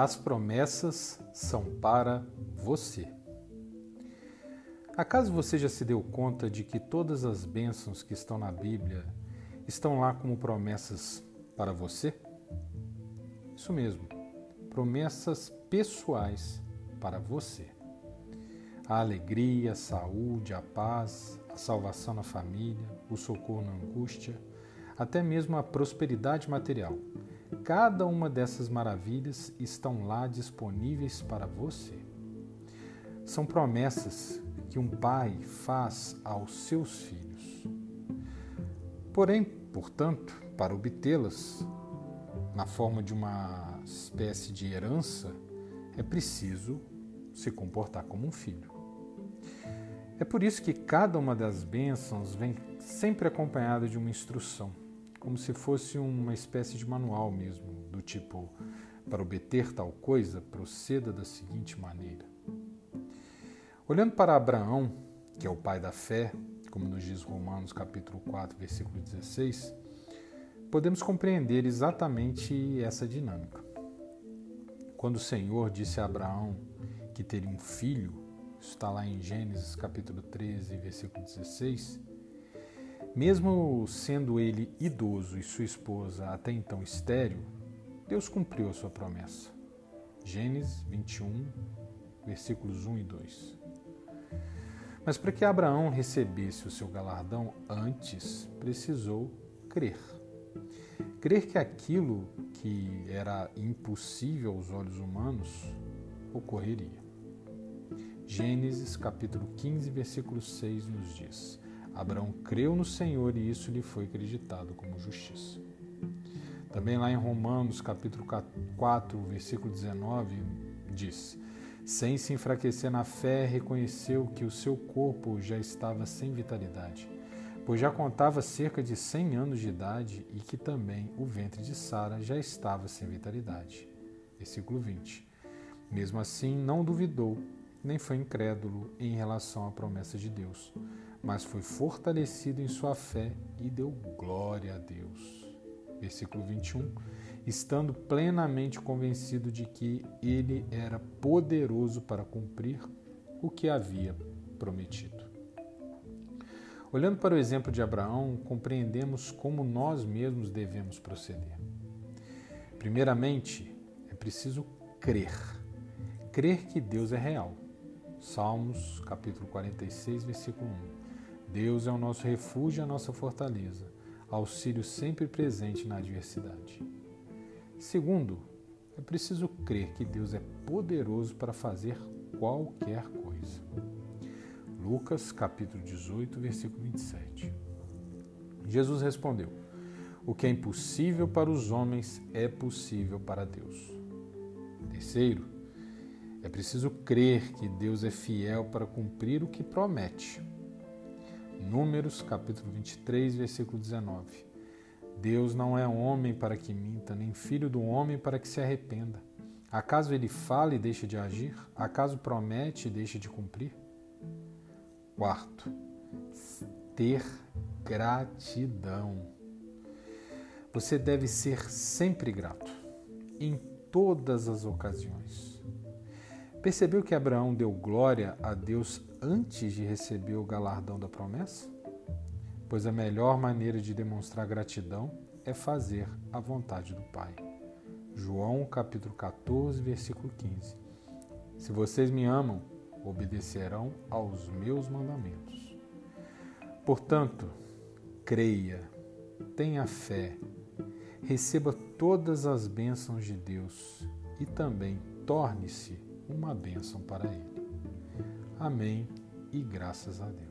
As promessas são para você. Acaso você já se deu conta de que todas as bênçãos que estão na Bíblia estão lá como promessas para você? Isso mesmo, promessas pessoais para você. A alegria, a saúde, a paz, a salvação na família, o socorro na angústia, até mesmo a prosperidade material Cada uma dessas maravilhas estão lá disponíveis para você. São promessas que um pai faz aos seus filhos. Porém, portanto, para obtê-las na forma de uma espécie de herança, é preciso se comportar como um filho. É por isso que cada uma das bênçãos vem sempre acompanhada de uma instrução como se fosse uma espécie de manual mesmo, do tipo, para obter tal coisa, proceda da seguinte maneira. Olhando para Abraão, que é o pai da fé, como nos diz Romanos capítulo 4, versículo 16, podemos compreender exatamente essa dinâmica. Quando o Senhor disse a Abraão que teria um filho, isso está lá em Gênesis capítulo 13, versículo 16, mesmo sendo ele idoso e sua esposa até então estéril, Deus cumpriu a sua promessa. Gênesis 21, versículos 1 e 2. Mas para que Abraão recebesse o seu galardão antes, precisou crer. Crer que aquilo que era impossível aos olhos humanos ocorreria. Gênesis capítulo 15, versículo 6 nos diz: Abraão creu no Senhor e isso lhe foi acreditado como justiça. Também lá em Romanos, capítulo 4, versículo 19, diz: Sem se enfraquecer na fé, reconheceu que o seu corpo já estava sem vitalidade, pois já contava cerca de 100 anos de idade e que também o ventre de Sara já estava sem vitalidade. Versículo 20. Mesmo assim, não duvidou, nem foi incrédulo em relação à promessa de Deus mas foi fortalecido em sua fé e deu glória a Deus. Versículo 21. Estando plenamente convencido de que ele era poderoso para cumprir o que havia prometido. Olhando para o exemplo de Abraão, compreendemos como nós mesmos devemos proceder. Primeiramente, é preciso crer. Crer que Deus é real. Salmos, capítulo 46, versículo 1. Deus é o nosso refúgio e a nossa fortaleza, auxílio sempre presente na adversidade. Segundo, é preciso crer que Deus é poderoso para fazer qualquer coisa. Lucas capítulo 18, versículo 27. Jesus respondeu: O que é impossível para os homens é possível para Deus. Terceiro, é preciso crer que Deus é fiel para cumprir o que promete. Números capítulo 23, versículo 19. Deus não é homem para que minta, nem filho do homem para que se arrependa. Acaso ele fala e deixa de agir? Acaso promete e deixa de cumprir? Quarto, ter gratidão. Você deve ser sempre grato, em todas as ocasiões. Percebeu que Abraão deu glória a Deus antes de receber o galardão da promessa? Pois a melhor maneira de demonstrar gratidão é fazer a vontade do Pai. João capítulo 14, versículo 15. Se vocês me amam, obedecerão aos meus mandamentos. Portanto, creia, tenha fé, receba todas as bênçãos de Deus e também torne-se uma bênção para Ele. Amém e graças a Deus.